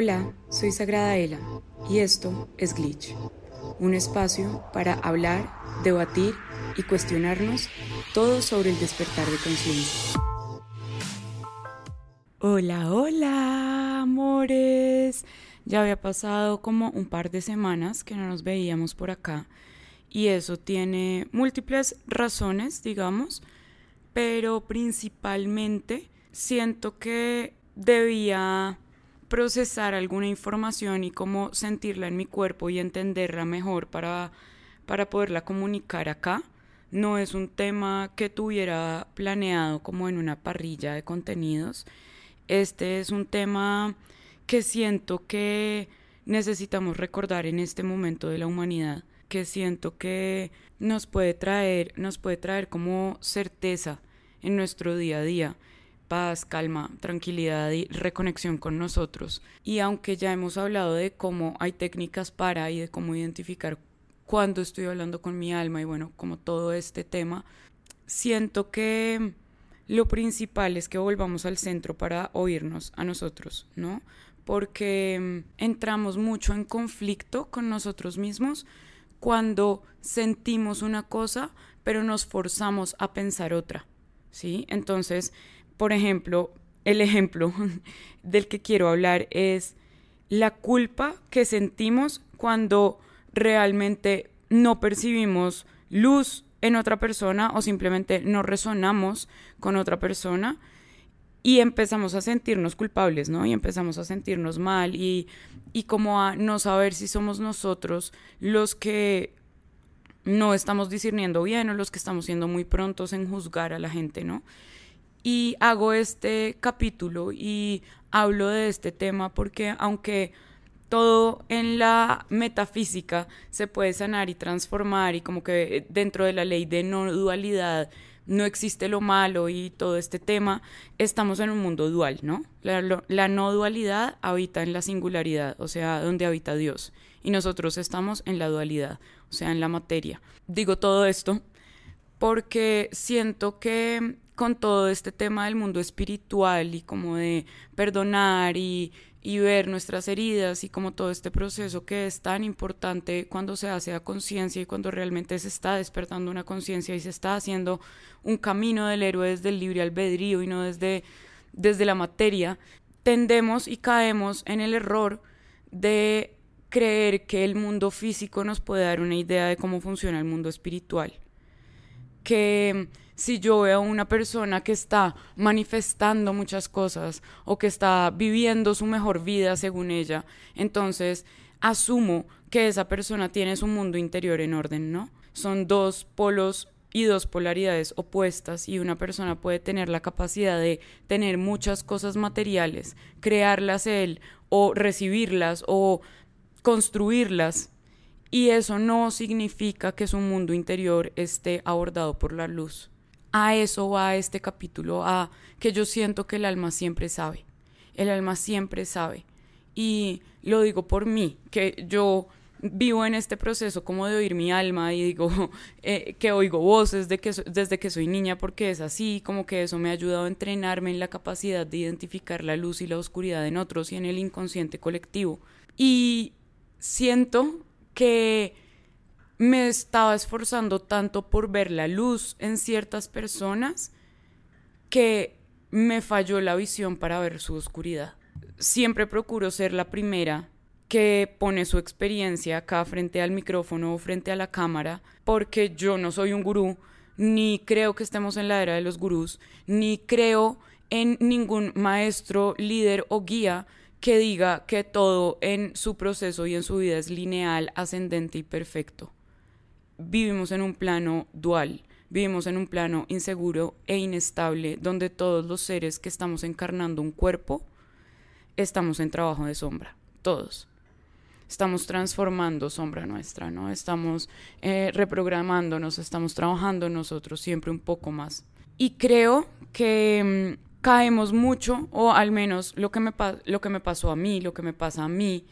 Hola, soy Sagrada Ela y esto es Glitch, un espacio para hablar, debatir y cuestionarnos todo sobre el despertar de conciencia. Hola, hola, amores. Ya había pasado como un par de semanas que no nos veíamos por acá y eso tiene múltiples razones, digamos, pero principalmente siento que debía procesar alguna información y cómo sentirla en mi cuerpo y entenderla mejor para, para poderla comunicar acá. No es un tema que tuviera planeado como en una parrilla de contenidos. Este es un tema que siento que necesitamos recordar en este momento de la humanidad, que siento que nos puede traer, nos puede traer como certeza en nuestro día a día paz, calma, tranquilidad y reconexión con nosotros. Y aunque ya hemos hablado de cómo hay técnicas para y de cómo identificar cuándo estoy hablando con mi alma y bueno, como todo este tema, siento que lo principal es que volvamos al centro para oírnos a nosotros, ¿no? Porque entramos mucho en conflicto con nosotros mismos cuando sentimos una cosa, pero nos forzamos a pensar otra, ¿sí? Entonces, por ejemplo, el ejemplo del que quiero hablar es la culpa que sentimos cuando realmente no percibimos luz en otra persona o simplemente no resonamos con otra persona y empezamos a sentirnos culpables, ¿no? Y empezamos a sentirnos mal y, y como a no saber si somos nosotros los que no estamos discerniendo bien o los que estamos siendo muy prontos en juzgar a la gente, ¿no? Y hago este capítulo y hablo de este tema porque aunque todo en la metafísica se puede sanar y transformar y como que dentro de la ley de no dualidad no existe lo malo y todo este tema, estamos en un mundo dual, ¿no? La, la, no dualidad habita en la singularidad, o sea, donde habita Dios, y nosotros estamos en la dualidad, o sea, en la materia. Digo todo esto porque siento que con todo este tema del mundo espiritual y como de perdonar y, y, ver nuestras heridas y como todo este proceso que es tan importante cuando se hace a conciencia y cuando realmente se está despertando una conciencia y se está haciendo un camino del héroe desde el libre albedrío y no desde, desde la materia, tendemos y caemos en el error de creer que el mundo físico nos puede dar una idea de cómo funciona el mundo espiritual. Que si yo veo a una persona que está manifestando muchas cosas o que está viviendo su mejor vida según ella, entonces asumo que esa persona tiene su mundo interior en orden, ¿no? Son dos polos y dos polaridades opuestas y una persona puede tener la capacidad de tener muchas cosas materiales, crearlas él o recibirlas o construirlas y eso no significa que su mundo interior esté abordado por la luz a eso va este capítulo, a que yo siento que el alma siempre sabe, el alma siempre sabe. Y lo digo por mí, que yo vivo en este proceso como de oír mi alma y digo eh, que oigo voces que desde que soy niña porque es así, como que eso me ha ayudado a entrenarme en la capacidad de identificar la luz y la oscuridad en otros y en el inconsciente colectivo. Y siento que me estaba esforzando tanto por ver la luz en ciertas personas que me falló la visión para ver su oscuridad. Siempre procuro ser la primera que pone su experiencia acá frente al micrófono o frente a la cámara, porque yo no soy un gurú, ni creo que estemos en la era de los gurús, ni creo en ningún maestro, líder o guía que diga que todo en su proceso y en su vida es lineal, ascendente y perfecto vivimos en un plano dual, vivimos en un plano inseguro e inestable donde todos los seres que estamos encarnando un cuerpo estamos en trabajo de sombra, todos. Estamos transformando sombra nuestra, ¿no? Estamos eh, reprogramándonos, estamos trabajando nosotros siempre un poco más. Y creo que mm, caemos mucho, o al menos lo que, me lo que me pasó a mí, lo que me pasa a mí,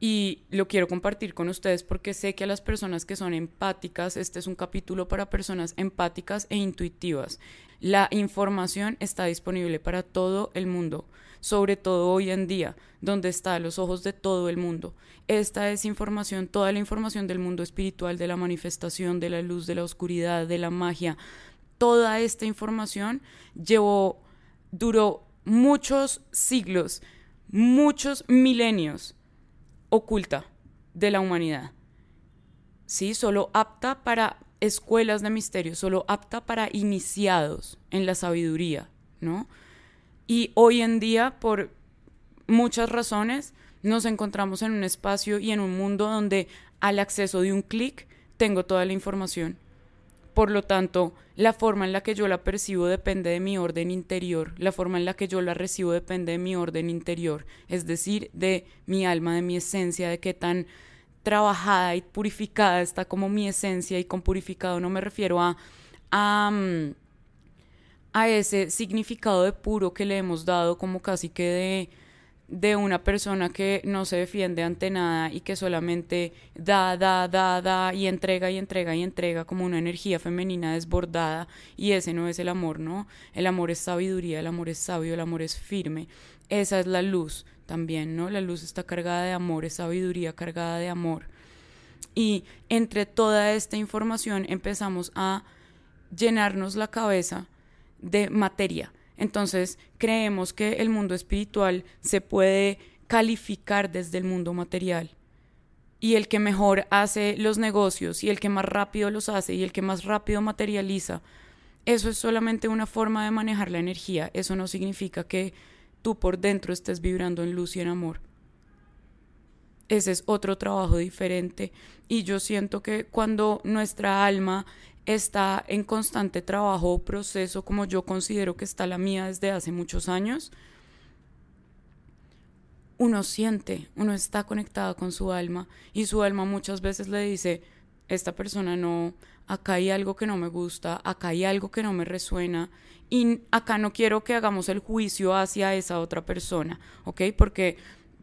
y lo quiero compartir con ustedes porque sé que a las personas que son empáticas, este es un capítulo para personas empáticas e intuitivas. La información está disponible para todo el mundo, sobre todo hoy en día, donde está a los ojos de todo el mundo. Esta es información, toda la información del mundo espiritual, de la manifestación, de la luz, de la oscuridad, de la magia. Toda esta información llevó, duró muchos siglos, muchos milenios oculta de la humanidad. ¿Sí? Solo apta para escuelas de misterio, solo apta para iniciados en la sabiduría, ¿no? Y hoy en día, por muchas razones, nos encontramos en un espacio y en un mundo donde al acceso de un clic tengo toda la información. Por lo tanto, la forma en la que yo la percibo depende de mi orden interior, la forma en la que yo la recibo depende de mi orden interior, es decir, de mi alma, de mi esencia, de qué tan trabajada y purificada está como mi esencia. Y con purificado no me refiero a, a, mm, a ese significado de puro que le hemos dado como casi que de de una persona que no se defiende ante nada y que solamente da, da, da, da y entrega y entrega y entrega como una energía femenina desbordada y ese no es el amor, ¿no? El amor es sabiduría, el amor es sabio, el amor es firme. Esa es la luz también, ¿no? La luz está cargada de amor, es sabiduría cargada de amor. Y entre toda esta información empezamos a llenarnos la cabeza de materia entonces creemos que el mundo espiritual se puede calificar desde el mundo material. Y el que mejor hace los negocios y el que más rápido los hace y el que más rápido materializa, eso es solamente una forma de manejar la energía. Eso no significa que tú por dentro estés vibrando en luz y en amor. Ese es otro trabajo diferente. Y yo siento que cuando nuestra alma está en constante trabajo o proceso como yo considero que está la mía desde hace muchos años, uno siente, uno está conectado con su alma y su alma muchas veces le dice, esta persona no, acá hay algo que no me gusta, acá hay algo que no me resuena y acá no quiero que hagamos el juicio hacia esa otra persona, ¿ok? Porque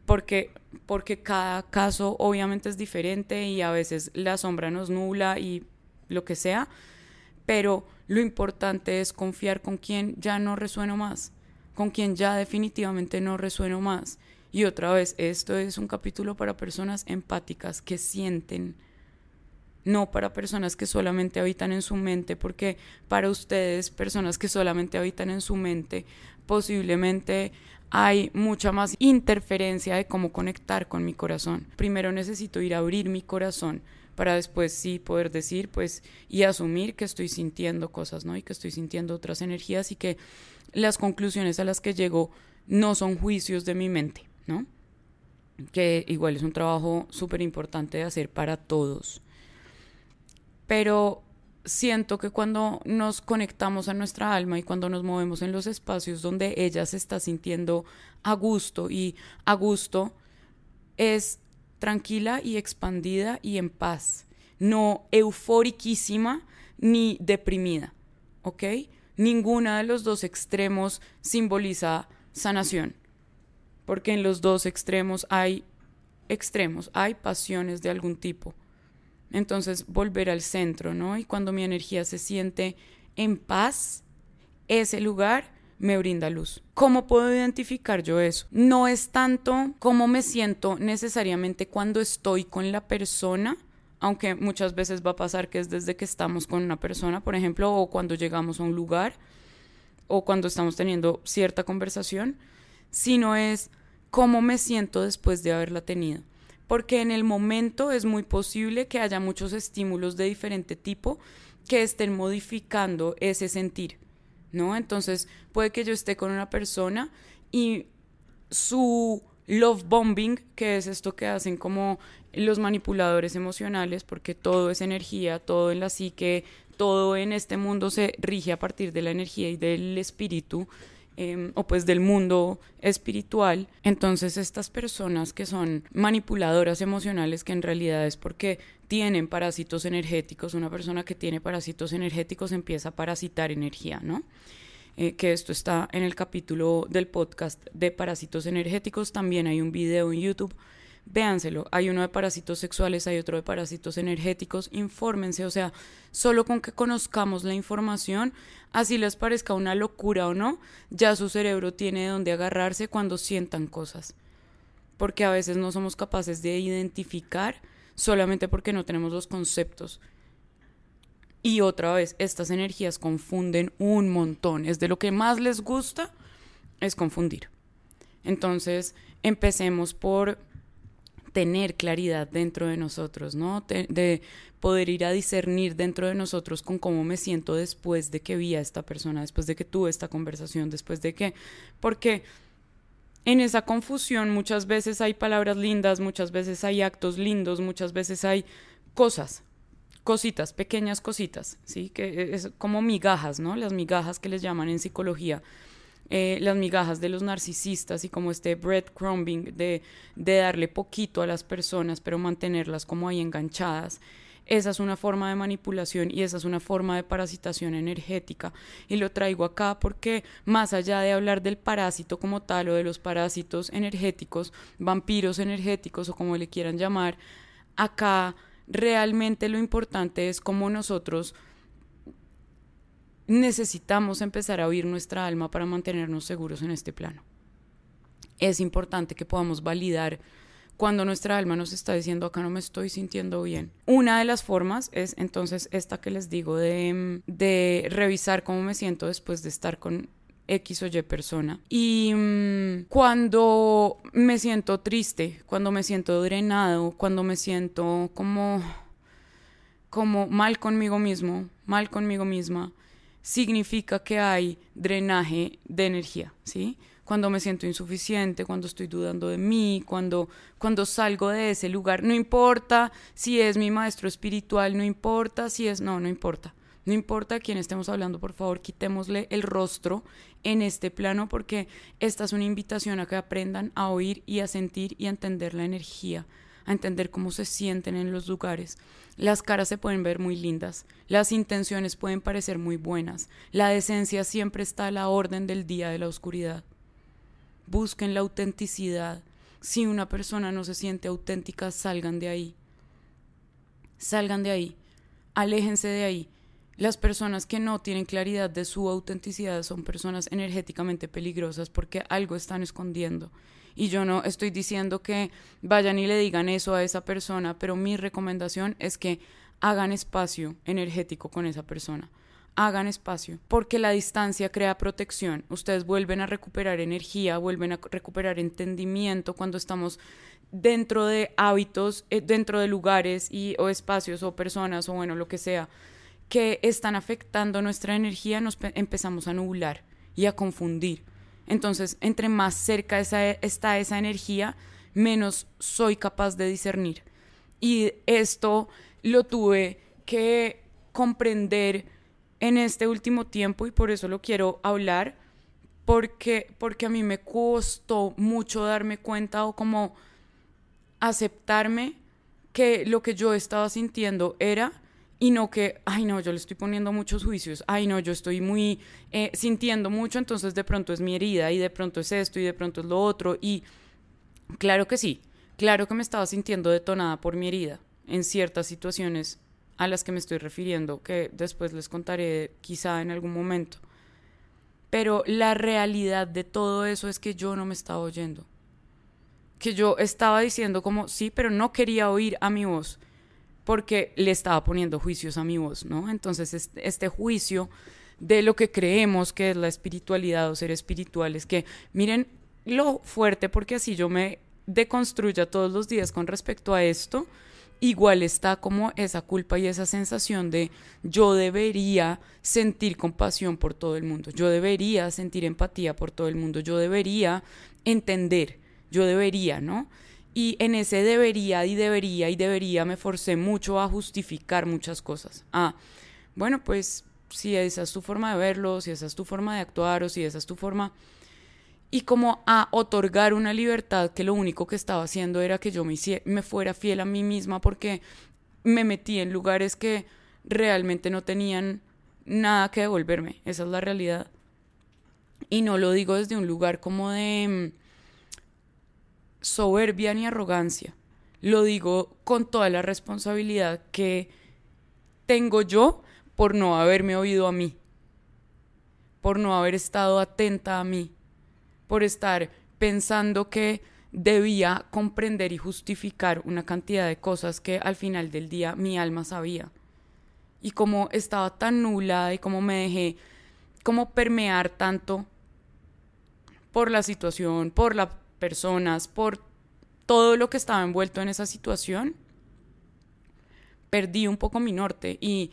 porque, porque cada caso obviamente es diferente y a veces la sombra nos nula y lo que sea, pero lo importante es confiar con quien ya no resueno más, con quien ya definitivamente no resueno más. Y otra vez, esto es un capítulo para personas empáticas que sienten, no para personas que solamente habitan en su mente, porque para ustedes, personas que solamente habitan en su mente, posiblemente hay mucha más interferencia de cómo conectar con mi corazón. Primero necesito ir a abrir mi corazón para después sí poder decir, pues, y asumir que estoy sintiendo cosas, ¿no? Y que estoy sintiendo otras energías y que las conclusiones a las que llego no son juicios de mi mente, ¿no? Que igual es un trabajo súper importante de hacer para todos. Pero siento que cuando nos conectamos a nuestra alma y cuando nos movemos en los espacios donde ella se está sintiendo a gusto y a gusto es tranquila y expandida y en paz, no euforiquísima ni deprimida, ¿ok? Ninguna de los dos extremos simboliza sanación, porque en los dos extremos hay extremos, hay pasiones de algún tipo. Entonces, volver al centro, ¿no? Y cuando mi energía se siente en paz, ese lugar me brinda luz. ¿Cómo puedo identificar yo eso? No es tanto cómo me siento necesariamente cuando estoy con la persona, aunque muchas veces va a pasar que es desde que estamos con una persona, por ejemplo, o cuando llegamos a un lugar, o cuando estamos teniendo cierta conversación, sino es cómo me siento después de haberla tenido. Porque en el momento es muy posible que haya muchos estímulos de diferente tipo que estén modificando ese sentir. ¿No? Entonces puede que yo esté con una persona y su love bombing, que es esto que hacen como los manipuladores emocionales, porque todo es energía, todo en la psique, todo en este mundo se rige a partir de la energía y del espíritu, Em, o pues del mundo espiritual. Entonces estas personas que son manipuladoras emocionales, que en realidad es porque tienen parásitos energéticos, una persona que tiene parásitos energéticos empieza a parasitar energía, ¿no? Eh, que esto está en el capítulo del podcast de parásitos energéticos, también hay un video en YouTube véanselo. Hay uno de parásitos sexuales, hay otro de parásitos energéticos, infórmense, o sea, solo con que conozcamos la información, así les parezca una locura o no, ya su cerebro tiene donde agarrarse cuando sientan cosas. Porque a veces no somos capaces de identificar solamente porque no tenemos los conceptos. Y otra vez, estas energías confunden un montón. Es de lo que más les gusta, es confundir. Entonces, empecemos por tener claridad dentro de nosotros, ¿no? De, poder ir a discernir dentro de nosotros con cómo me siento después de que vi a esta persona, después de que tuve esta conversación, después de que, porque en esa confusión muchas veces hay palabras lindas, muchas veces hay actos lindos, muchas veces hay cosas, cositas, pequeñas cositas, ¿sí? Que es como migajas, ¿no? Las migajas que les llaman en psicología eh, las migajas de los narcisistas y como este breadcrumbing de, de darle poquito a las personas pero mantenerlas como ahí enganchadas. Esa es una forma de manipulación y esa es una forma de parasitación energética. Y lo traigo acá porque más allá de hablar del parásito como tal o de los parásitos energéticos, vampiros energéticos o como le quieran llamar, acá realmente lo importante es cómo nosotros necesitamos empezar a oír nuestra alma para mantenernos seguros en este plano. Es importante que podamos validar cuando nuestra alma nos está diciendo acá no me estoy sintiendo bien. Una de las formas es entonces esta que les digo de, de revisar cómo me siento después de estar con X o Y persona. Y mm, cuando me siento triste, cuando me siento drenado, cuando me siento como, como mal conmigo mismo, mal conmigo misma, significa que hay drenaje de energía, ¿sí? Cuando me siento insuficiente, cuando estoy dudando de mí, cuando, cuando salgo de ese lugar, no importa si es mi maestro espiritual, no importa si es, no, no importa. No importa a quién estemos hablando, por favor, quitémosle el rostro en este plano porque esta es una invitación a que aprendan a oír y a sentir y a entender la energía entender cómo se sienten en los lugares. Las caras se pueden ver muy lindas, las intenciones pueden parecer muy buenas, la decencia siempre está a la orden del día de la oscuridad. Busquen la autenticidad. Si una persona no se siente auténtica, salgan de ahí. Salgan de ahí. Aléjense de ahí. Las personas que no tienen claridad de su autenticidad son personas energéticamente peligrosas porque algo están escondiendo y yo no estoy diciendo que vayan y le digan eso a esa persona, pero mi recomendación es que hagan espacio energético con esa persona. Hagan espacio, porque la distancia crea protección. Ustedes vuelven a recuperar energía, vuelven a recuperar entendimiento cuando estamos dentro de hábitos, eh, dentro de lugares y, o espacios o personas o bueno, lo que sea, que están afectando nuestra energía, nos empezamos a nublar y a confundir. Entonces, entre más cerca está esa energía, menos soy capaz de discernir. Y esto lo tuve que comprender en este último tiempo y por eso lo quiero hablar, porque, porque a mí me costó mucho darme cuenta o como aceptarme que lo que yo estaba sintiendo era y no que, ay no, yo le estoy poniendo muchos juicios, ay no, yo estoy muy eh, sintiendo mucho, entonces de pronto es mi herida y de pronto es esto y de pronto es lo otro y claro que sí, claro que me estaba sintiendo detonada por mi herida en ciertas situaciones a las que me estoy refiriendo, que después les contaré quizá en algún momento. Pero la realidad de todo eso es que yo no me estaba oyendo. Que yo estaba diciendo como, sí, pero no quería oír a mi voz porque le estaba poniendo juicios a mi voz, ¿no? Entonces, este juicio de lo que creemos que es la espiritualidad o ser espiritual es que, miren lo fuerte, porque así yo me deconstruya todos los días con respecto a esto, igual está como esa culpa y esa sensación de yo debería sentir compasión por todo el mundo, yo debería sentir empatía por todo el mundo, yo debería entender, yo debería, ¿no? Y en ese debería y debería y debería me forcé mucho a justificar muchas cosas. Ah, bueno, pues si esa es tu forma de verlo, si esa es tu forma de actuar o si esa es tu forma... Y como a otorgar una libertad que lo único que estaba haciendo era que yo me, me fuera fiel a mí misma porque me metí en lugares que realmente no tenían nada que devolverme. Esa es la realidad. Y no lo digo desde un lugar como de soberbia ni arrogancia. Lo digo con toda la responsabilidad que tengo yo por no haberme oído a mí, por no haber estado atenta a mí, por estar pensando que debía comprender y justificar una cantidad de cosas que al final del día mi alma sabía. Y como estaba tan nula y como me dejé como permear tanto por la situación, por las personas, por todo lo que estaba envuelto en esa situación, perdí un poco mi norte y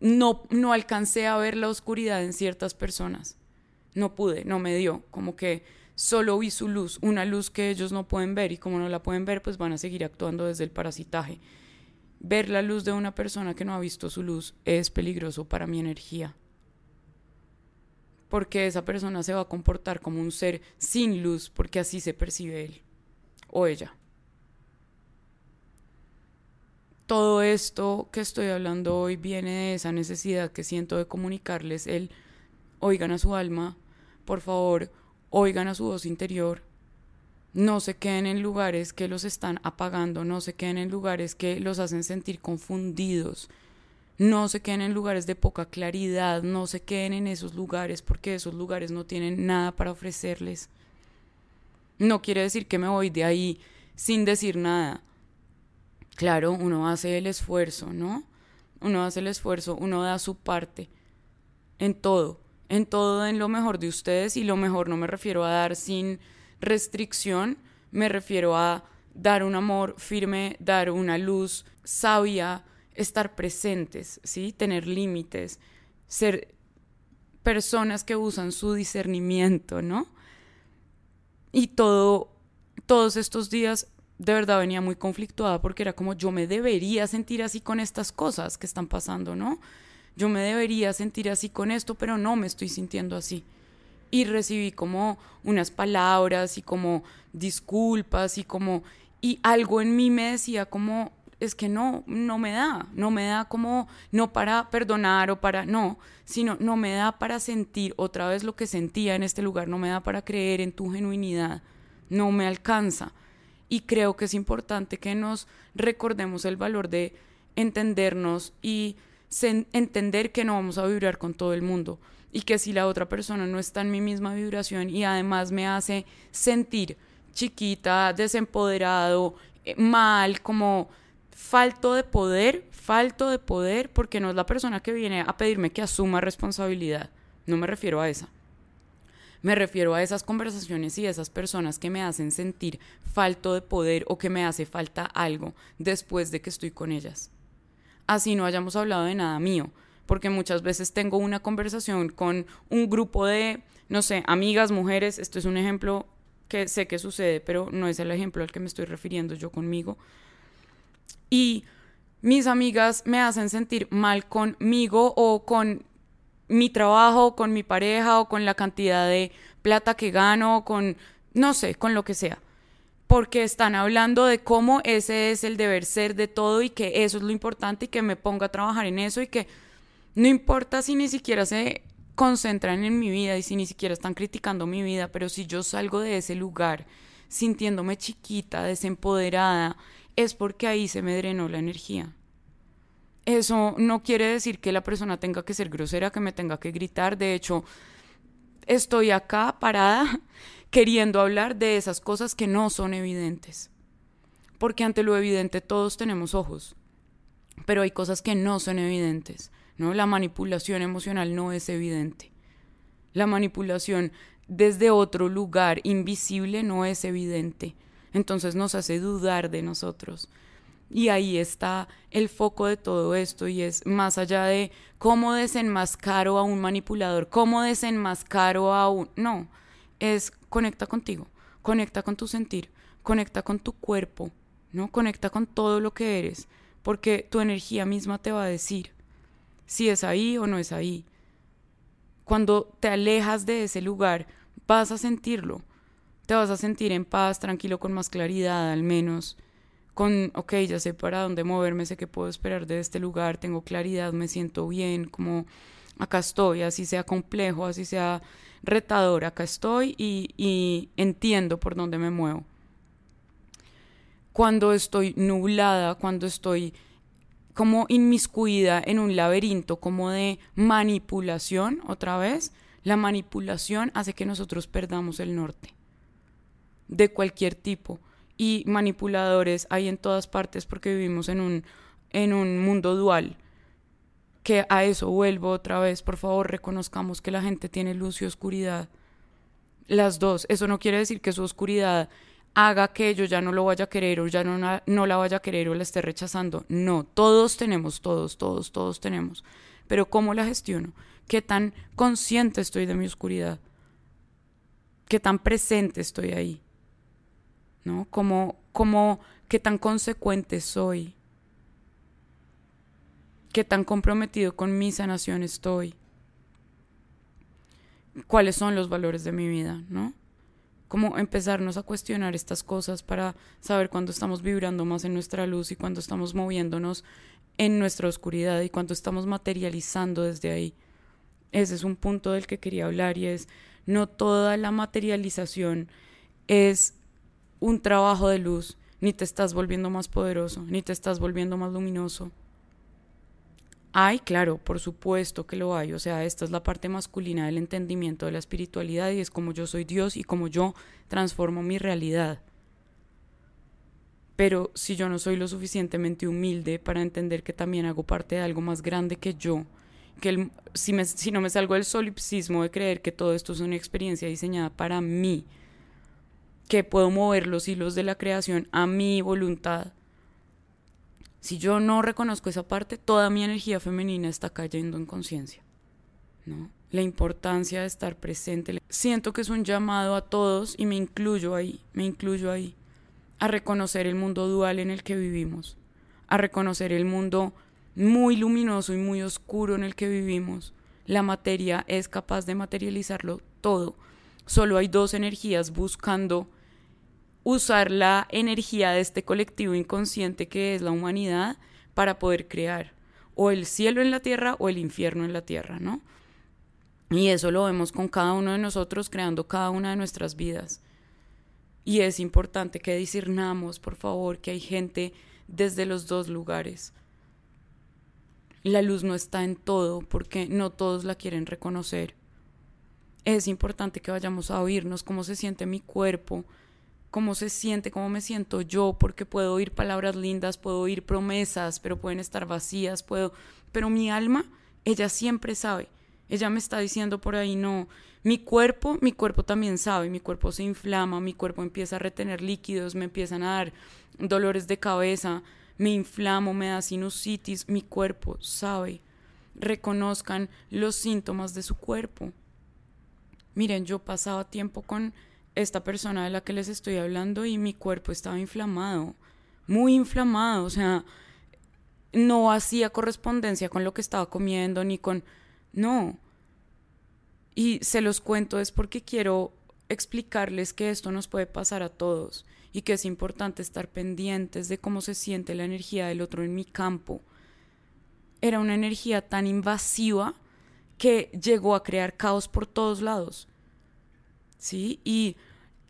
no, no alcancé a ver la oscuridad en ciertas personas. No pude, no me dio, como que solo vi su luz, una luz que ellos no pueden ver y como no la pueden ver, pues van a seguir actuando desde el parasitaje. Ver la luz de una persona que no ha visto su luz es peligroso para mi energía. Porque esa persona se va a comportar como un ser sin luz, porque así se percibe él o ella. Todo esto que estoy hablando hoy viene de esa necesidad que siento de comunicarles el oigan a su alma, por favor, oigan a su voz interior, no se queden en lugares que los están apagando, no se queden en lugares que los hacen sentir confundidos, no se queden en lugares de poca claridad, no se queden en esos lugares porque esos lugares no tienen nada para ofrecerles. No quiere decir que me voy de ahí sin decir nada. Claro, uno hace el esfuerzo, ¿no? Uno hace el esfuerzo, uno da su parte en todo en todo en lo mejor de ustedes y lo mejor no me refiero a dar sin restricción, me refiero a dar un amor firme, dar una luz sabia, estar presentes, ¿sí? Tener límites, ser personas que usan su discernimiento, ¿no? Y todo, todos estos días de verdad venía muy conflictuada porque era como yo me debería sentir así con estas cosas que están pasando, ¿no? yo me debería sentir así con esto, pero no me estoy sintiendo así. Y recibí como unas palabras y como disculpas y como, y algo en mí me decía como, es que no, no me da, no me da como, no para perdonar o para, no, sino no me da para sentir otra vez lo que sentía en este lugar, no me da para creer en tu genuinidad, no me alcanza. Y creo que es importante que nos recordemos el valor de entendernos y entender que no vamos a vibrar con todo el mundo y que si la otra persona no está en mi misma vibración y además me hace sentir chiquita, desempoderado, eh, mal, como falto de poder, falto de poder, porque no es la persona que viene a pedirme que asuma responsabilidad. No me refiero a esa. Me refiero a esas conversaciones y esas personas que me hacen sentir falto de poder o que me hace falta algo después de que estoy con ellas así no hayamos hablado de nada mío, porque muchas veces tengo una conversación con un grupo de, no sé, amigas, mujeres, esto es un ejemplo que sé que sucede, pero no es el ejemplo al que me estoy refiriendo yo conmigo. Y mis amigas me hacen sentir mal conmigo o con mi trabajo, con mi pareja o con la cantidad de plata que gano, con, no sé, con lo que sea. Porque están hablando de cómo ese es el deber ser de todo y que eso es lo importante y que me ponga a trabajar en eso y que no importa si ni siquiera se concentran en mi vida y si ni siquiera están criticando mi vida, pero si yo salgo de ese lugar sintiéndome chiquita, desempoderada, es porque ahí se me drenó la energía. Eso no quiere decir que la persona tenga que ser grosera, que me tenga que gritar. De hecho, estoy acá parada queriendo hablar de esas cosas que no son evidentes. Porque ante lo evidente todos tenemos ojos, pero hay cosas que no son evidentes, ¿no? La manipulación emocional no es evidente. La manipulación desde otro lugar invisible no es evidente. Entonces nos hace dudar de nosotros. Y ahí está el foco de todo esto y es más allá de cómo desenmascaro a un manipulador, cómo desenmascaro a un... No, es conecta contigo, conecta con tu sentir, conecta con tu cuerpo, ¿no? Conecta con todo lo que eres, porque tu energía misma te va a decir si es ahí o no es ahí. Cuando te alejas de ese lugar, vas a sentirlo. Te vas a sentir en paz, tranquilo, con más claridad al menos. Con, ok, ya sé para dónde moverme, sé que puedo esperar de este lugar, tengo claridad, me siento bien, como acá estoy, así sea complejo, así sea retador, acá estoy y, entiendo por dónde me muevo. cuando estoy nublada, cuando estoy como inmiscuida en un laberinto como de manipulación, otra vez, la manipulación hace que nosotros perdamos el norte de cualquier tipo. Y manipuladores hay en todas partes porque vivimos en un, en un mundo dual. Que a eso vuelvo otra vez, por favor, reconozcamos que la gente tiene luz y oscuridad. Las dos. Eso no quiere decir que su oscuridad haga que yo ya no lo vaya a querer o ya no, no la vaya a querer o la esté rechazando. No, todos tenemos, todos, todos, todos tenemos. Pero ¿cómo la gestiono? ¿Qué tan consciente estoy de mi oscuridad? ¿Qué tan presente estoy ahí? ¿No? ¿Cómo, cómo, qué tan consecuente soy? ¿Qué tan comprometido con mi sanación estoy? ¿Cuáles son los valores de mi vida? ¿No? como empezarnos a cuestionar estas cosas para saber cuándo estamos vibrando más en nuestra luz y cuándo estamos moviéndonos en nuestra oscuridad y cuándo estamos materializando desde ahí. Ese es un punto del que quería hablar y es no toda la materialización es un trabajo de luz, ni te estás volviendo más poderoso, ni te estás volviendo más luminoso. Hay, claro, por supuesto que lo hay. O sea, esta es la parte masculina del entendimiento de la espiritualidad y es como yo soy Dios y como yo transformo mi realidad. Pero si yo no soy lo suficientemente humilde para entender que también hago parte de algo más grande que yo, que si, me, si no me salgo del solipsismo de creer que todo esto es una experiencia diseñada para mí, que puedo mover los hilos de la creación a mi voluntad, si yo no reconozco esa parte, toda mi energía femenina está cayendo en conciencia. ¿no? La importancia de estar presente. Siento que es un llamado a todos y me incluyo ahí, me incluyo ahí, a reconocer el mundo dual en el que vivimos, a reconocer el mundo muy luminoso y muy oscuro en el que vivimos. La materia es capaz de materializarlo todo. Solo hay dos energías buscando usar la energía de este colectivo inconsciente que es la humanidad para poder crear o el cielo en la tierra o el infierno en la tierra, ¿no? Y eso lo vemos con cada uno de nosotros creando cada una de nuestras vidas. Y es importante que discernamos, por favor, que hay gente desde los dos lugares. La luz no está en todo porque no todos la quieren reconocer. Es importante que vayamos a oírnos cómo se siente mi cuerpo, cómo se siente, cómo me siento yo, porque puedo oír palabras lindas, puedo oír promesas, pero pueden estar vacías, puedo, pero mi alma, ella siempre sabe. Ella me está diciendo por ahí, no, mi cuerpo, mi cuerpo también sabe, mi cuerpo se inflama, mi cuerpo empieza a retener líquidos, me empiezan a dar dolores de cabeza, me inflamo, me da sinusitis, mi cuerpo sabe. Reconozcan los síntomas de su cuerpo. Miren, yo pasaba tiempo con esta persona de la que les estoy hablando y mi cuerpo estaba inflamado, muy inflamado, o sea, no hacía correspondencia con lo que estaba comiendo ni con... No. Y se los cuento es porque quiero explicarles que esto nos puede pasar a todos y que es importante estar pendientes de cómo se siente la energía del otro en mi campo. Era una energía tan invasiva que llegó a crear caos por todos lados. ¿Sí? Y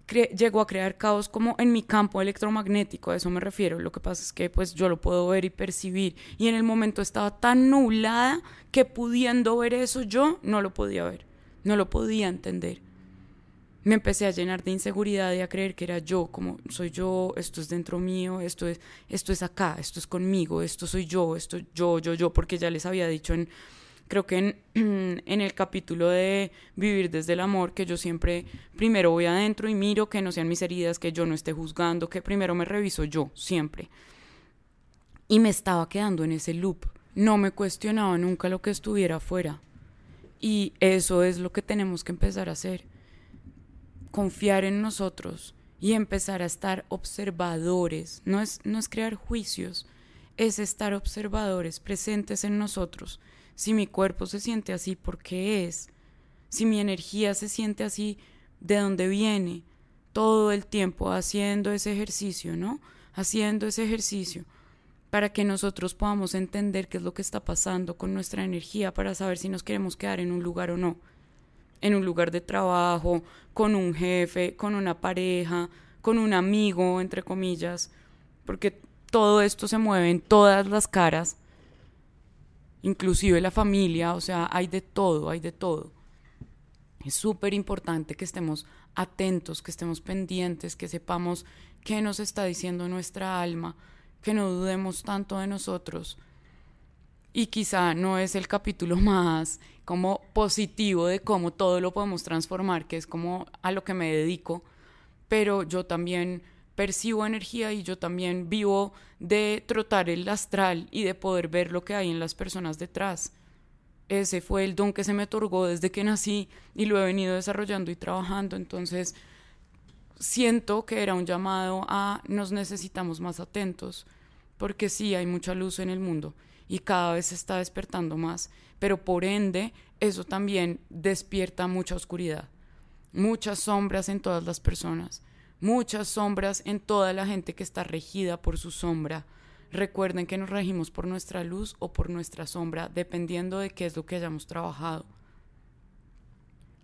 llegó a crear caos como en mi campo electromagnético, a eso me refiero. Lo que pasa es que pues yo lo puedo ver y percibir y en el momento estaba tan nublada que pudiendo ver eso yo no lo podía ver, no lo podía entender. Me empecé a llenar de inseguridad y a creer que era yo, como soy yo, esto es dentro mío, esto es esto es acá, esto es conmigo, esto soy yo, esto yo, yo, yo, porque ya les había dicho en creo que en, el capítulo de vivir desde el amor, que yo siempre primero voy adentro y miro que no sean mis heridas, que yo no esté juzgando, que primero me reviso yo, siempre. Y me estaba quedando en ese loop. No me cuestionaba nunca lo que estuviera afuera. Y eso es lo que tenemos que empezar a hacer. Confiar en nosotros y empezar a estar observadores. No es, no es crear juicios, es estar observadores, presentes en nosotros si mi cuerpo se siente así, ¿por qué es? Si mi energía se siente así, ¿de dónde viene? Todo el tiempo haciendo ese ejercicio, ¿no? Haciendo ese ejercicio para que nosotros podamos entender qué es lo que está pasando con nuestra energía, para saber si nos queremos quedar en un lugar o no. En un lugar de trabajo, con un jefe, con una pareja, con un amigo, entre comillas, porque todo esto se mueve en todas las caras, inclusive la familia, o sea, hay de todo, hay de todo. Es súper importante que estemos atentos, que estemos pendientes, que sepamos qué nos está diciendo nuestra alma, que no dudemos tanto de nosotros. Y quizá no es el capítulo más como positivo de cómo todo lo podemos transformar, que es como a lo que me dedico, pero yo también percibo energía y yo también vivo de trotar el astral y de poder ver lo que hay en las personas detrás. Ese fue el don que se me otorgó desde que nací y lo he venido desarrollando y trabajando. Entonces, siento que era un llamado a nos necesitamos más atentos, porque sí hay mucha luz en el mundo y cada vez se está despertando más, pero por ende eso también despierta mucha oscuridad, muchas sombras en todas las personas, muchas sombras en toda la gente que está regida por su sombra. Recuerden que nos regimos por nuestra luz o por nuestra sombra, dependiendo de qué es lo que hayamos trabajado.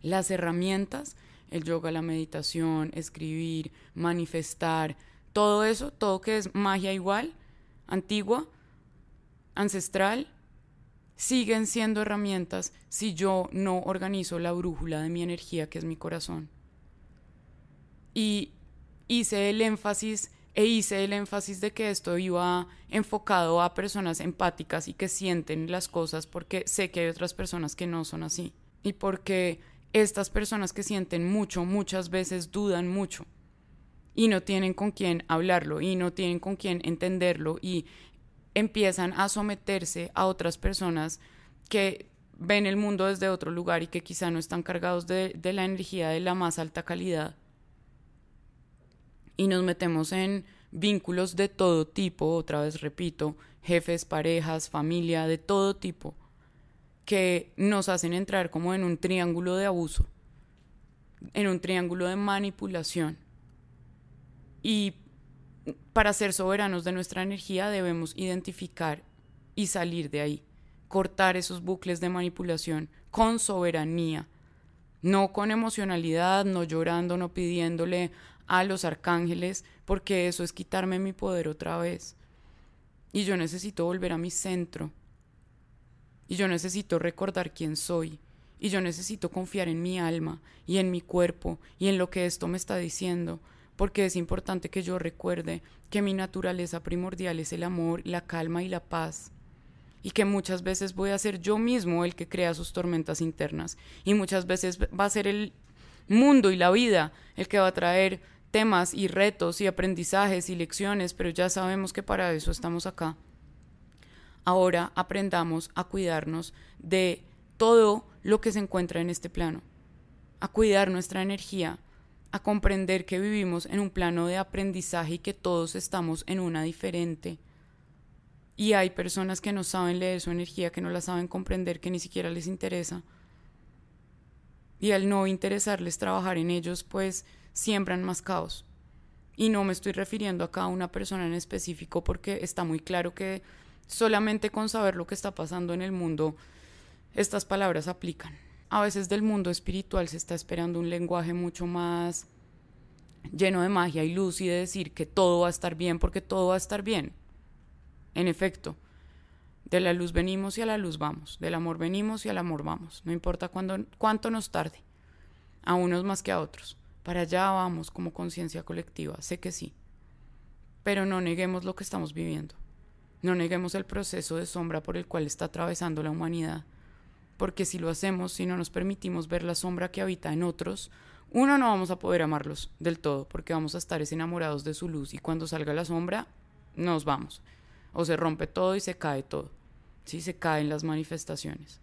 Las herramientas el yoga, la meditación, escribir, manifestar, todo eso, todo que es magia igual, antigua, ancestral, siguen siendo herramientas si yo no organizo la brújula de mi energía, que es mi corazón. Y hice el énfasis e hice el énfasis de que esto iba enfocado a personas empáticas y que sienten las cosas porque sé que hay otras personas que no son así. Y porque estas personas que sienten mucho, muchas veces dudan mucho y no tienen con quién hablarlo y no tienen con quién entenderlo y empiezan a someterse a otras personas que ven el mundo desde otro lugar y que quizá no están cargados de, de la energía de la más alta calidad. Y nos metemos en vínculos de todo tipo, otra vez repito, jefes, parejas, familia, de todo tipo que nos hacen entrar como en un triángulo de abuso, en un triángulo de manipulación. Y para ser soberanos de nuestra energía debemos identificar y salir de ahí, cortar esos bucles de manipulación con soberanía, no con emocionalidad, no llorando, no pidiéndole a los arcángeles, porque eso es quitarme mi poder otra vez. Y yo necesito volver a mi centro, y yo necesito recordar quién soy. Y yo necesito confiar en mi alma y en mi cuerpo y en lo que esto me está diciendo, porque es importante que yo recuerde que mi naturaleza primordial es el amor, la calma y la paz, y que muchas veces voy a ser yo mismo el que crea sus tormentas internas, y muchas veces va a ser el mundo y la vida el que va a traer temas y retos y aprendizajes y lecciones, pero ya sabemos que para eso estamos acá ahora aprendamos a cuidarnos de todo lo que se encuentra en este plano, a cuidar nuestra energía, a comprender que vivimos en un plano de aprendizaje y que todos estamos en una diferente. Y hay personas que no saben leer su energía, que no la saben comprender, que ni siquiera les interesa. Y al no interesarles trabajar en ellos, pues siembran más caos. Y no me estoy refiriendo acá a una persona en específico porque está muy claro que Solamente con saber lo que está pasando en el mundo, estas palabras aplican. A veces del mundo espiritual se está esperando un lenguaje mucho más lleno de magia y luz y de decir que todo va a estar bien porque todo va a estar bien. En efecto, de la luz venimos y a la luz vamos, del amor venimos y al amor vamos, no importa cuánto nos tarde, a unos más que a otros. Para allá vamos como conciencia colectiva, sé que sí, pero no neguemos lo que estamos viviendo. No neguemos el proceso de sombra por el cual está atravesando la humanidad, porque si lo hacemos, si no nos permitimos ver la sombra que habita en otros, uno no vamos a poder amarlos del todo, porque vamos a estar enamorados de su luz y cuando salga la sombra, nos vamos. O se rompe todo y se cae todo. Sí, se caen las manifestaciones.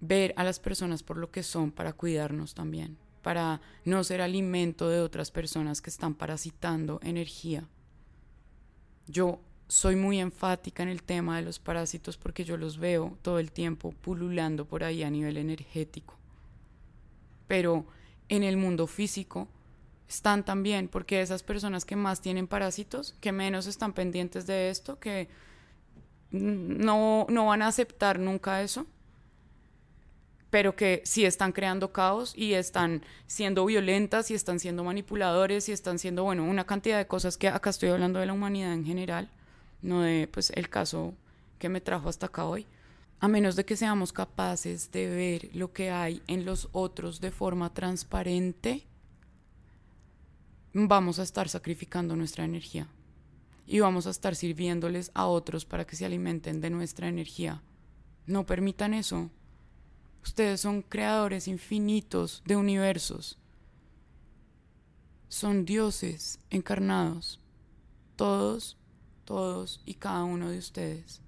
Ver a las personas por lo que son para cuidarnos también, para no ser alimento de otras personas que están parasitando energía. Yo soy muy enfática en el tema de los parásitos porque yo los veo todo el tiempo pululando por ahí a nivel energético. Pero en el mundo físico están también, porque esas personas que más tienen parásitos, que menos están pendientes de esto, que no, no van a aceptar nunca eso, pero que sí están creando caos y están siendo violentas y están siendo manipuladores y están siendo, bueno, una cantidad de cosas que acá estoy hablando de la humanidad en general, no de pues el caso que me trajo hasta acá hoy. A menos de que seamos capaces de ver lo que hay en los otros de forma transparente, vamos a estar sacrificando nuestra energía y vamos a estar sirviéndoles a otros para que se alimenten de nuestra energía. No permitan eso. Ustedes son creadores infinitos de universos. Son dioses encarnados. Todos, todos y cada uno de ustedes.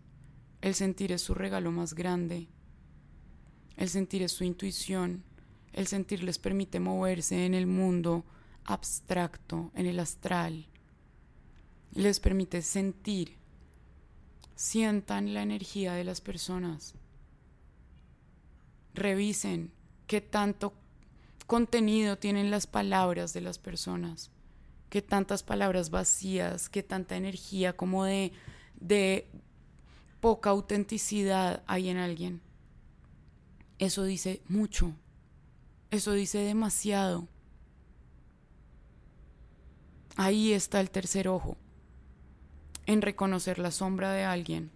El sentir es su regalo más grande. El sentir es su intuición. El sentir les permite moverse en el mundo abstracto, en el astral. Les permite sentir. Sientan la energía de las personas. Revisen qué tanto contenido tienen las palabras de las personas, qué tantas palabras vacías, qué tanta energía como de, de poca autenticidad hay en alguien. Eso dice mucho, eso dice demasiado. Ahí está el tercer ojo, en reconocer la sombra de alguien.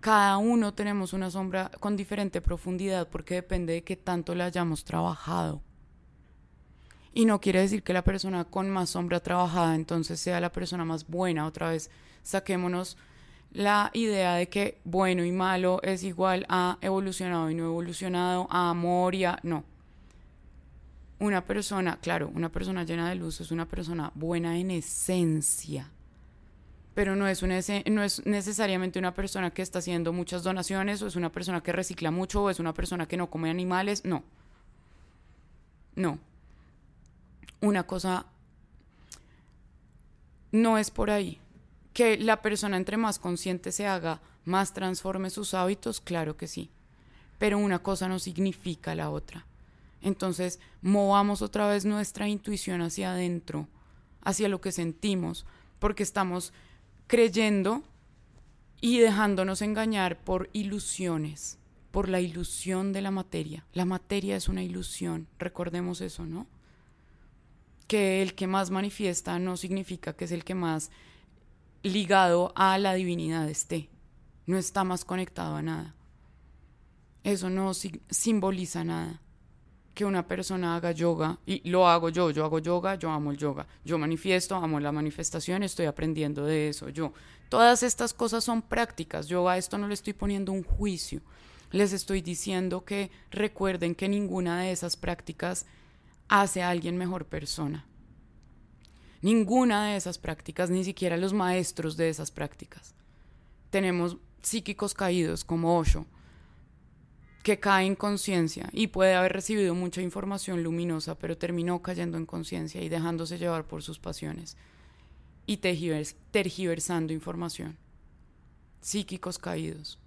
Cada uno tenemos una sombra con diferente profundidad porque depende de qué tanto la hayamos trabajado. Y no quiere decir que la persona con más sombra trabajada entonces sea la persona más buena. Otra vez, saquémonos la idea de que bueno y malo es igual a evolucionado y no evolucionado, a amor y a... No, una persona, claro, una persona llena de luz es una persona buena en esencia, pero no es, no es necesariamente una persona que está haciendo muchas donaciones o es una persona que recicla mucho o es una persona que no come animales, no. No. Una cosa no es por ahí. Que la persona entre más consciente se haga, más transforme sus hábitos, claro que sí. Pero una cosa no significa la otra. Entonces, movamos otra vez nuestra intuición hacia adentro, hacia lo que sentimos, porque estamos creyendo y dejándonos engañar por ilusiones, por la ilusión de la materia. La materia es una ilusión, recordemos eso, ¿no? Que el que más manifiesta no significa que es el que más ligado a la divinidad esté, no está más conectado a nada. Eso no simboliza nada que una persona haga yoga y lo hago yo, yo hago yoga, yo amo el yoga, yo manifiesto, amo la manifestación, estoy aprendiendo de eso, yo. Todas estas cosas son prácticas, yo a esto no le estoy poniendo un juicio, les estoy diciendo que recuerden que ninguna de esas prácticas hace a alguien mejor persona. Ninguna de esas prácticas, ni siquiera los maestros de esas prácticas. Tenemos psíquicos caídos como Osho, que cae en conciencia y puede haber recibido mucha información luminosa, pero terminó cayendo en conciencia y dejándose llevar por sus pasiones y tergiversando información. Psíquicos caídos,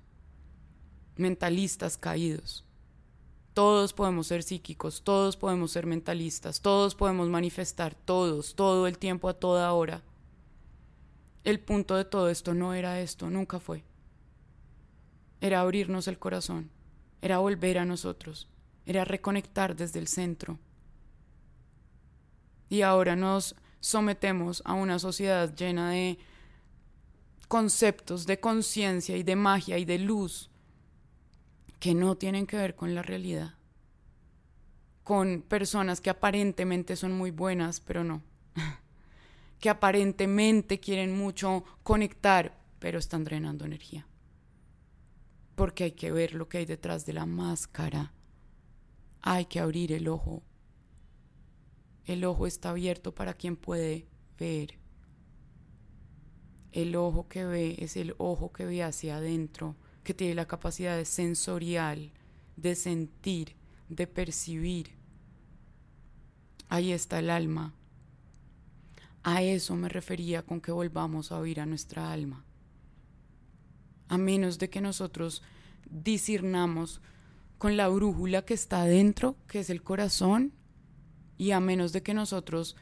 mentalistas caídos. Todos podemos ser psíquicos, todos podemos ser mentalistas, todos podemos manifestar, todos, todo el tiempo, a toda hora. El punto de todo esto no era esto, nunca fue. Era abrirnos el corazón era volver a nosotros, era reconectar desde el centro. Y ahora nos sometemos a una sociedad llena de conceptos de conciencia y de magia y de luz que no tienen que ver con la realidad, con personas que aparentemente son muy buenas, pero no, que aparentemente quieren mucho conectar, pero están drenando energía porque hay que ver lo que hay detrás de la máscara. Hay que abrir el ojo. El ojo está abierto para quien puede ver. El ojo que ve es el ojo que ve hacia adentro, que tiene la capacidad de sensorial, de sentir, de percibir. Ahí está el alma. A eso me refería con que volvamos a oír a nuestra alma a menos de que nosotros discernamos con la brújula que está adentro, que es el corazón, y a menos de que nosotros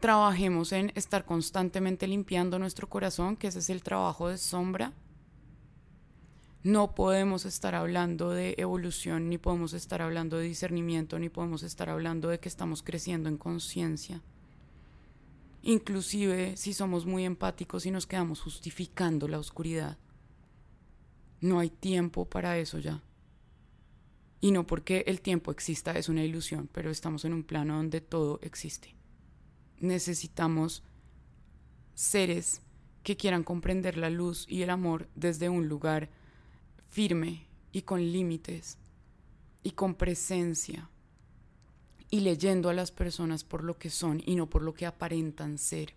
trabajemos en estar constantemente limpiando nuestro corazón, que ese es el trabajo de sombra, no podemos estar hablando de evolución, ni podemos estar hablando de discernimiento, ni podemos estar hablando de que estamos creciendo en conciencia. Inclusive si somos muy empáticos y nos quedamos justificando la oscuridad. No hay tiempo para eso ya. Y no porque el tiempo exista es una ilusión, pero estamos en un plano donde todo existe. Necesitamos seres que quieran comprender la luz y el amor desde un lugar firme y con límites y con presencia y leyendo a las personas por lo que son y no por lo que aparentan ser.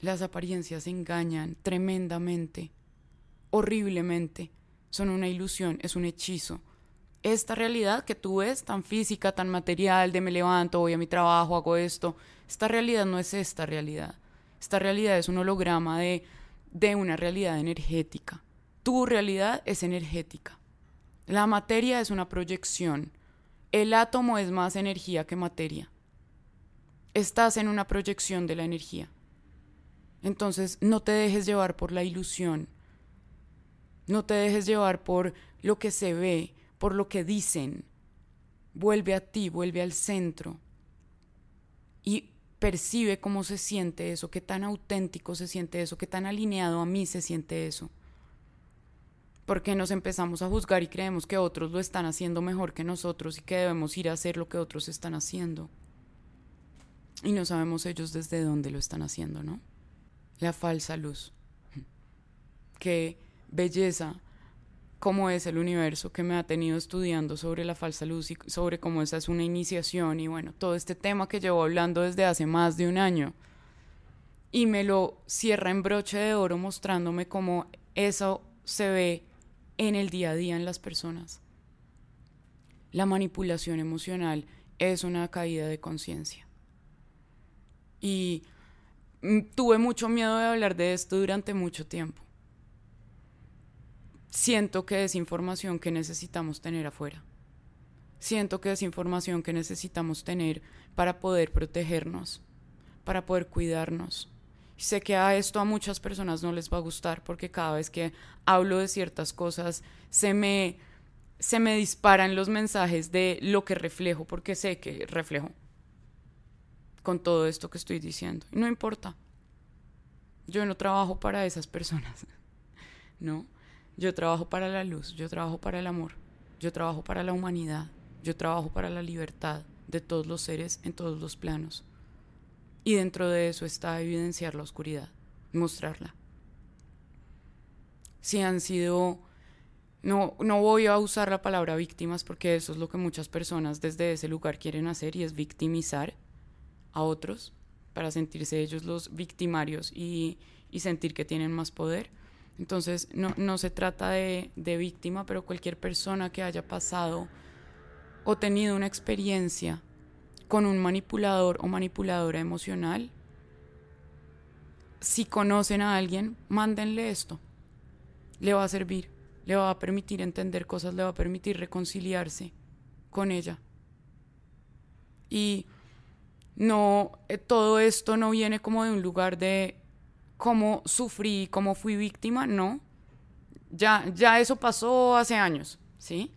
Las apariencias engañan tremendamente, horriblemente, son una ilusión, es un hechizo. Esta realidad que tú ves, tan física, tan material, de me levanto, voy a mi trabajo, hago esto, esta realidad no es esta realidad. Esta realidad es un holograma de, de una realidad energética tu realidad es energética. La materia es una proyección. El átomo es más energía que materia. Estás en una proyección de la energía. Entonces no te dejes llevar por la ilusión. No te dejes llevar por lo que se ve, por lo que dicen. Vuelve a ti, vuelve al centro. Y percibe cómo se siente eso, qué tan auténtico se siente eso, qué tan alineado a mí se siente eso porque nos empezamos a juzgar y creemos que otros lo están haciendo mejor que nosotros y que debemos ir a hacer lo que otros están haciendo. Y no sabemos ellos desde dónde lo están haciendo, ¿no? La falsa luz. Qué belleza cómo es el universo que me ha tenido estudiando sobre la falsa luz y sobre cómo esa es una iniciación y bueno, todo este tema que llevo hablando desde hace más de un año. Y me lo cierra en broche de oro mostrándome cómo eso se ve en el día a día en las personas. La manipulación emocional es una caída de conciencia. Y mm, tuve mucho miedo de hablar de esto durante mucho tiempo. Siento que es información que necesitamos tener afuera. Siento que es información que necesitamos tener para poder protegernos, para poder cuidarnos, Sé que a esto a muchas personas no les va a gustar porque cada vez que hablo de ciertas cosas se me, se me disparan los mensajes de lo que reflejo porque sé que reflejo con todo esto que estoy diciendo. Y no importa. Yo no trabajo para esas personas. No. Yo trabajo para la luz, yo trabajo para el amor, yo trabajo para la humanidad, yo trabajo para la libertad de todos los seres en todos los planos. Y dentro de eso está evidenciar la oscuridad, mostrarla. Si han sido, no, no voy a usar la palabra víctimas porque eso es lo que muchas personas desde ese lugar quieren hacer y es victimizar a otros para sentirse ellos los victimarios y, y sentir que tienen más poder. Entonces no, no se trata de, de víctima, pero cualquier persona que haya pasado o tenido una experiencia con un manipulador o manipuladora emocional, si conocen a alguien, mándenle esto. Le va a servir, le va a permitir entender cosas, le va a permitir reconciliarse con ella. Y no, eh, todo esto no viene como de un lugar de cómo sufrí, cómo fui víctima, no. Ya, ya eso pasó hace años, ¿sí?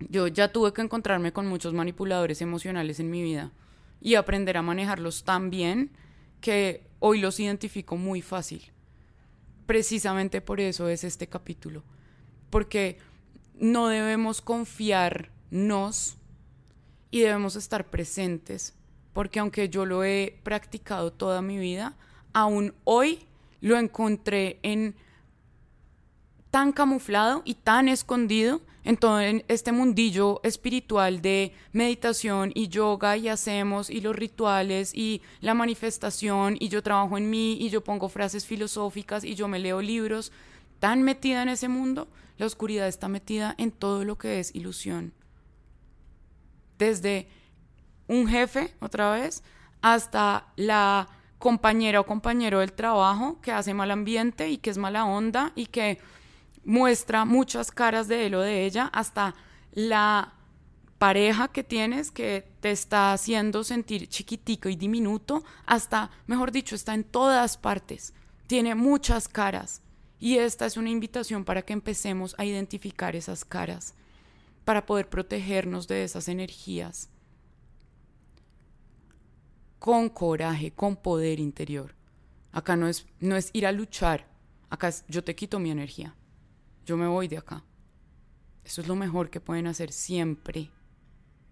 Yo ya tuve que encontrarme con muchos manipuladores emocionales en mi vida y aprender a manejarlos tan bien que hoy los identifico muy fácil. Precisamente por eso es este capítulo, porque no debemos confiarnos y debemos estar presentes, porque aunque yo lo he practicado toda mi vida, aún hoy lo encontré en tan camuflado y tan escondido en todo este mundillo espiritual de meditación y yoga y hacemos y los rituales y la manifestación y yo trabajo en mí y yo pongo frases filosóficas y yo me leo libros, tan metida en ese mundo, la oscuridad está metida en todo lo que es ilusión. Desde un jefe, otra vez, hasta la compañera o compañero del trabajo que hace mal ambiente y que es mala onda y que muestra muchas caras de él o de ella, hasta la pareja que tienes que te está haciendo sentir chiquitico y diminuto, hasta, mejor dicho, está en todas partes, tiene muchas caras. Y esta es una invitación para que empecemos a identificar esas caras, para poder protegernos de esas energías con coraje, con poder interior. Acá no es, no es ir a luchar, acá es yo te quito mi energía, yo me voy de acá. Eso es lo mejor que pueden hacer siempre,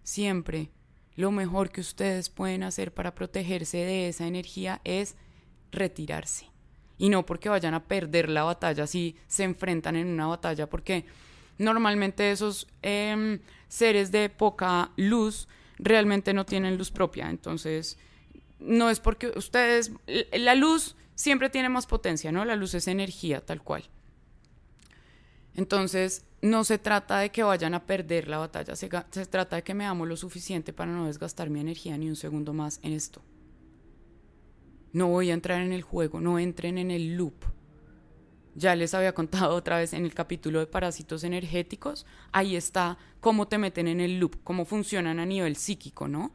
siempre. Lo mejor que ustedes pueden hacer para protegerse de esa energía es retirarse. Y no porque vayan a perder la batalla si se enfrentan en una batalla, porque normalmente esos em, seres de poca luz realmente no tienen luz propia. Entonces, no es porque ustedes, la luz siempre tiene más potencia, ¿no? La luz es energía, tal cual. Entonces, no se trata de que vayan a perder la batalla, se, trata de que me amo lo suficiente para no desgastar mi energía ni un segundo más en esto. No voy a entrar en el juego, no entren en el loop. Ya les había contado otra vez en el capítulo de parásitos energéticos, ahí está cómo te meten en el loop, cómo funcionan a nivel psíquico, ¿no?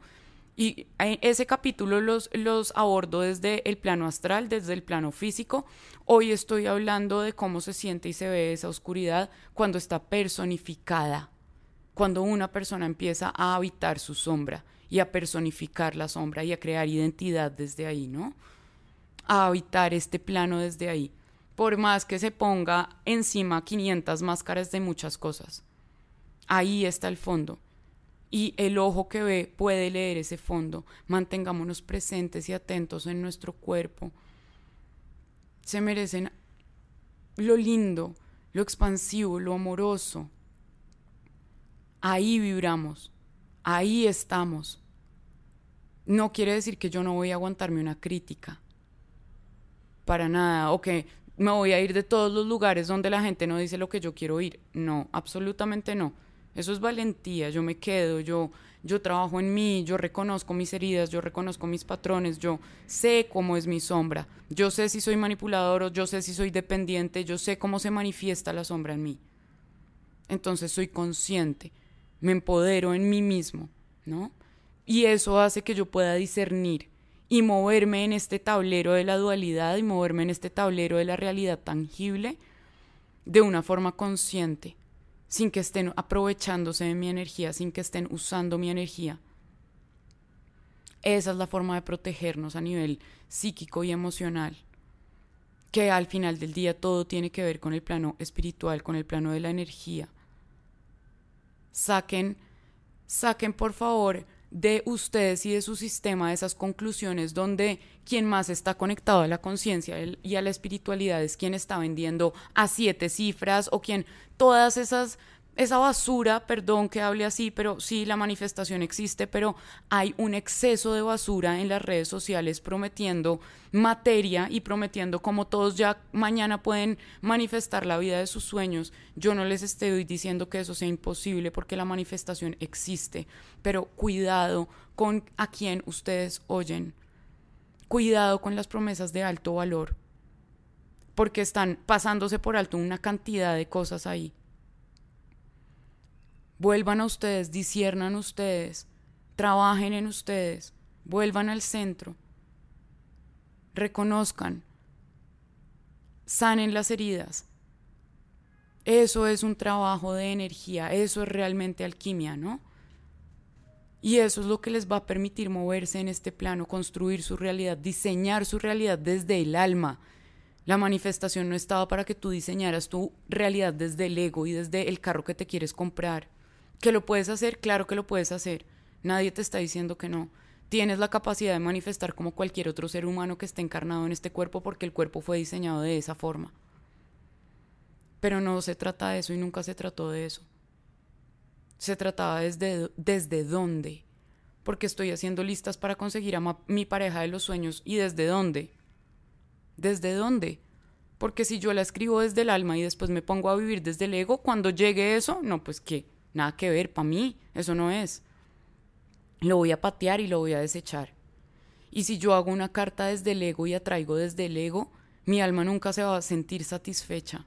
Y ese capítulo los, los abordo desde el plano astral, desde el plano físico. Hoy estoy hablando de cómo se siente y se ve esa oscuridad cuando está personificada, cuando una persona empieza a habitar su sombra y a personificar la sombra y a crear identidad desde ahí, ¿no? A habitar este plano desde ahí, por más que se ponga encima 500 máscaras de muchas cosas. Ahí está el fondo y el ojo que ve puede leer ese fondo. Mantengámonos presentes y atentos en nuestro cuerpo. Se merecen lo lindo, lo expansivo, lo amoroso. Ahí vibramos, ahí estamos. No quiere decir que yo no voy a aguantarme una crítica. Para nada. O que me voy a ir de todos los lugares donde la gente no dice lo que yo quiero oír. No, absolutamente no eso es valentía, yo me quedo, yo, yo trabajo en mí, yo reconozco mis heridas, yo reconozco mis patrones, yo sé cómo es mi sombra, yo sé si soy manipulador o yo sé si soy dependiente, yo sé cómo se manifiesta la sombra en mí. Entonces soy consciente, me empodero en mí mismo, ¿no? Y eso hace que yo pueda discernir y moverme en este tablero de la dualidad y moverme en este tablero de la realidad tangible de una forma consciente sin que estén aprovechándose de mi energía, sin que estén usando mi energía. Esa es la forma de protegernos a nivel psíquico y emocional, que al final del día todo tiene que ver con el plano espiritual, con el plano de la energía. Saquen, saquen por favor de ustedes y de su sistema esas conclusiones donde quien más está conectado a la conciencia y a la espiritualidad es quien está vendiendo a siete cifras o quien todas esas esa basura, perdón que hable así, pero sí, la manifestación existe, pero hay un exceso de basura en las redes sociales prometiendo materia y prometiendo como todos ya mañana pueden manifestar la vida de sus sueños. Yo no les estoy diciendo que eso sea imposible porque la manifestación existe, pero cuidado con a quien ustedes oyen. Cuidado con las promesas de alto valor, porque están pasándose por alto una cantidad de cosas ahí Vuelvan a ustedes, disiernan ustedes, trabajen en ustedes, vuelvan al centro, reconozcan, sanen las heridas. Eso es un trabajo de energía, eso es realmente alquimia, ¿no? Y eso es lo que les va a permitir moverse en este plano, construir su realidad, diseñar su realidad desde el alma. La manifestación no estaba para que tú diseñaras tu realidad desde el ego y desde el carro que te quieres comprar. Que lo puedes hacer, claro que lo puedes hacer. Nadie te está diciendo que no. Tienes la capacidad de manifestar como cualquier otro ser humano que esté encarnado en este cuerpo porque el cuerpo fue diseñado de esa forma. Pero no se trata de eso y nunca se trató de eso. Se trataba desde, desde dónde. Porque estoy haciendo listas para conseguir a mi pareja de los sueños y desde dónde. ¿Desde dónde? Porque si yo la escribo desde el alma y después me pongo a vivir desde el ego, cuando llegue eso, no, pues qué Nada que ver, para mí eso no es. Lo voy a patear y lo voy a desechar. Y si yo hago una carta desde el ego y atraigo desde el ego, mi alma nunca se va a sentir satisfecha,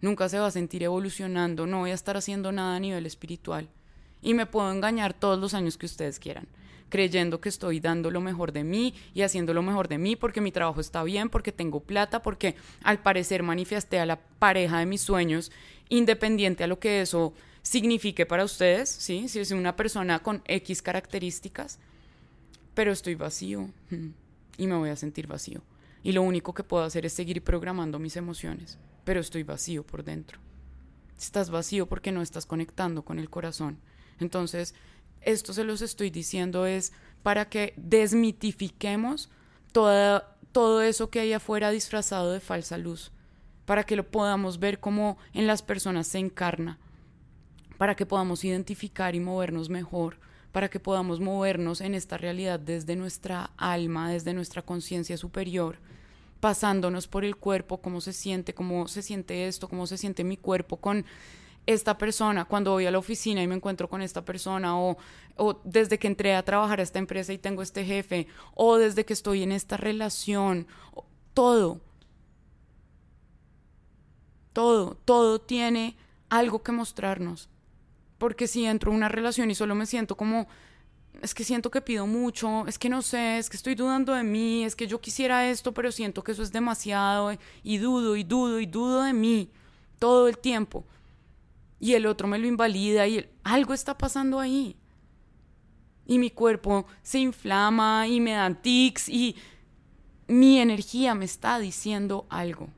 nunca se va a sentir evolucionando, no voy a estar haciendo nada a nivel espiritual. Y me puedo engañar todos los años que ustedes quieran. creyendo que estoy dando lo mejor de mí y haciendo lo mejor de mí porque mi trabajo está bien, porque tengo plata, porque al parecer manifesté a la pareja de mis sueños, independiente a lo que eso signifique para ustedes, ¿sí? Si es una persona con X características, pero estoy vacío y me voy a sentir vacío. Y lo único que puedo hacer es seguir programando mis emociones, pero estoy vacío por dentro. Estás vacío porque no estás conectando con el corazón. Entonces, esto se los estoy diciendo es para que desmitifiquemos toda, todo eso que hay afuera disfrazado de falsa luz, para que lo podamos ver como en las personas se encarna, para que podamos identificar y movernos mejor, para que podamos movernos en esta realidad desde nuestra alma, desde nuestra conciencia superior, pasándonos por el cuerpo, cómo se siente, cómo se siente esto, cómo se siente mi cuerpo con esta persona, cuando voy a la oficina y me encuentro con esta persona, o, desde que entré a trabajar a esta empresa y tengo este jefe, o desde que estoy en esta relación, todo, todo, todo tiene algo que mostrarnos. Porque si entro en una relación y solo me siento como, es que siento que pido mucho, es que no sé, es que estoy dudando de mí, es que yo quisiera esto, pero siento que eso es demasiado, y dudo y dudo y dudo de mí todo el tiempo y el otro me lo invalida y algo está pasando ahí. Y mi cuerpo se inflama y me dan tics y mi energía me está diciendo algo.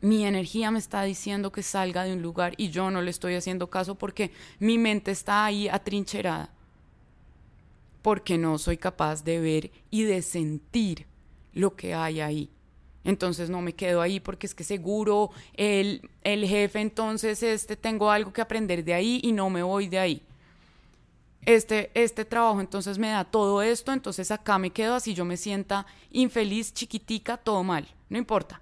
Mi energía me está diciendo que salga de un lugar y yo no le estoy haciendo caso porque mi mente está ahí atrincherada. Porque no soy capaz de ver y de sentir lo que hay ahí. Entonces no me quedo ahí porque es que seguro el, el jefe, entonces este tengo algo que aprender de ahí y no me voy de ahí. Este, este trabajo entonces me da todo esto, entonces acá me quedo así yo me sienta infeliz, chiquitica, todo mal. No importa,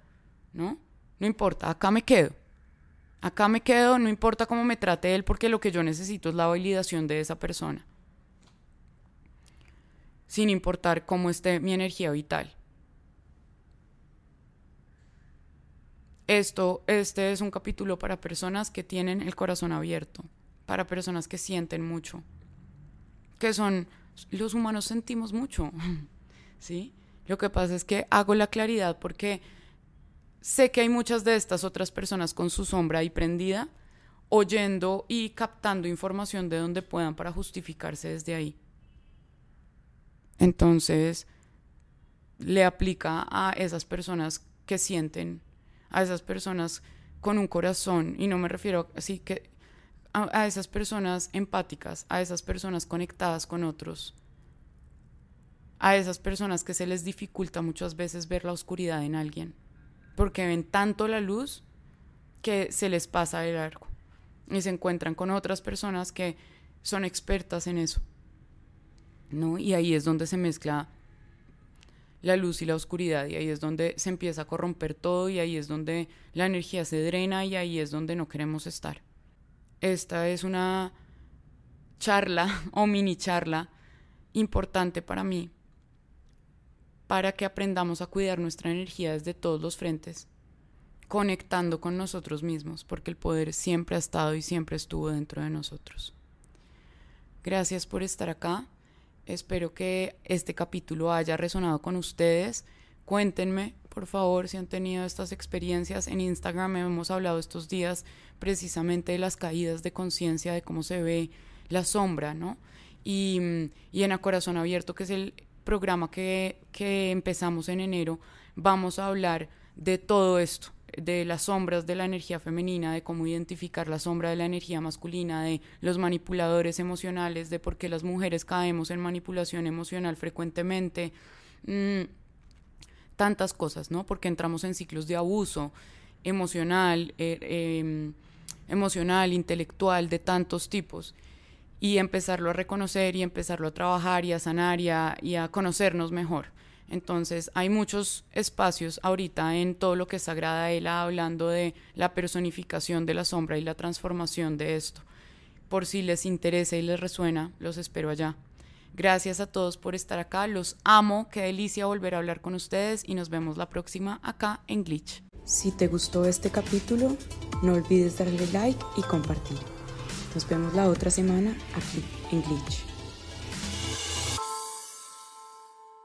¿no? No importa, acá me quedo. Acá me quedo, no importa cómo me trate él, porque lo que yo necesito es la validación de esa persona. Sin importar cómo esté mi energía vital. Esto, este es un capítulo para personas que tienen el corazón abierto, para personas que sienten mucho, que son, los humanos sentimos mucho, ¿sí? Lo que pasa es que hago la claridad porque sé que hay muchas de estas otras personas con su sombra ahí prendida, oyendo y captando información de donde puedan para justificarse desde ahí. Entonces, le aplica a esas personas que sienten a esas personas con un corazón, y no me refiero así que a, esas personas empáticas, a esas personas conectadas con otros, a esas personas que se les dificulta muchas veces ver la oscuridad en alguien, porque ven tanto la luz que se les pasa de largo y se encuentran con otras personas que son expertas en eso. ¿No? Y ahí es donde se mezcla la luz y la oscuridad y ahí es donde se empieza a corromper todo y ahí es donde la energía se drena y ahí es donde no queremos estar. Esta es una charla o mini charla importante para mí para que aprendamos a cuidar nuestra energía desde todos los frentes, conectando con nosotros mismos, porque el poder siempre ha estado y siempre estuvo dentro de nosotros. Gracias por estar acá. Espero que este capítulo haya resonado con ustedes. Cuéntenme, por favor, si han tenido estas experiencias. En Instagram hemos hablado estos días precisamente de las caídas de conciencia, de cómo se ve la sombra, ¿no? Y, y en A Corazón Abierto, que es el programa que, que empezamos en enero, vamos a hablar de todo esto, de las sombras de la energía femenina, de cómo identificar la sombra de la energía masculina, de los manipuladores emocionales, de por qué las mujeres caemos en manipulación emocional frecuentemente, mm, tantas cosas, ¿no? Porque entramos en ciclos de abuso emocional, er, em, emocional, intelectual, de tantos tipos y empezarlo a reconocer y empezarlo a trabajar y a sanar y a conocernos mejor. Entonces hay muchos espacios ahorita en todo lo que es Sagrada Ela hablando de la personificación de la sombra y la transformación de esto. Por si les interesa y les resuena, los espero allá. Gracias a todos por estar acá, los amo, qué delicia volver a hablar con ustedes y nos vemos la próxima acá en Glitch. Si te gustó este capítulo, no olvides darle like y compartir. Nos vemos la otra semana aquí en Glitch.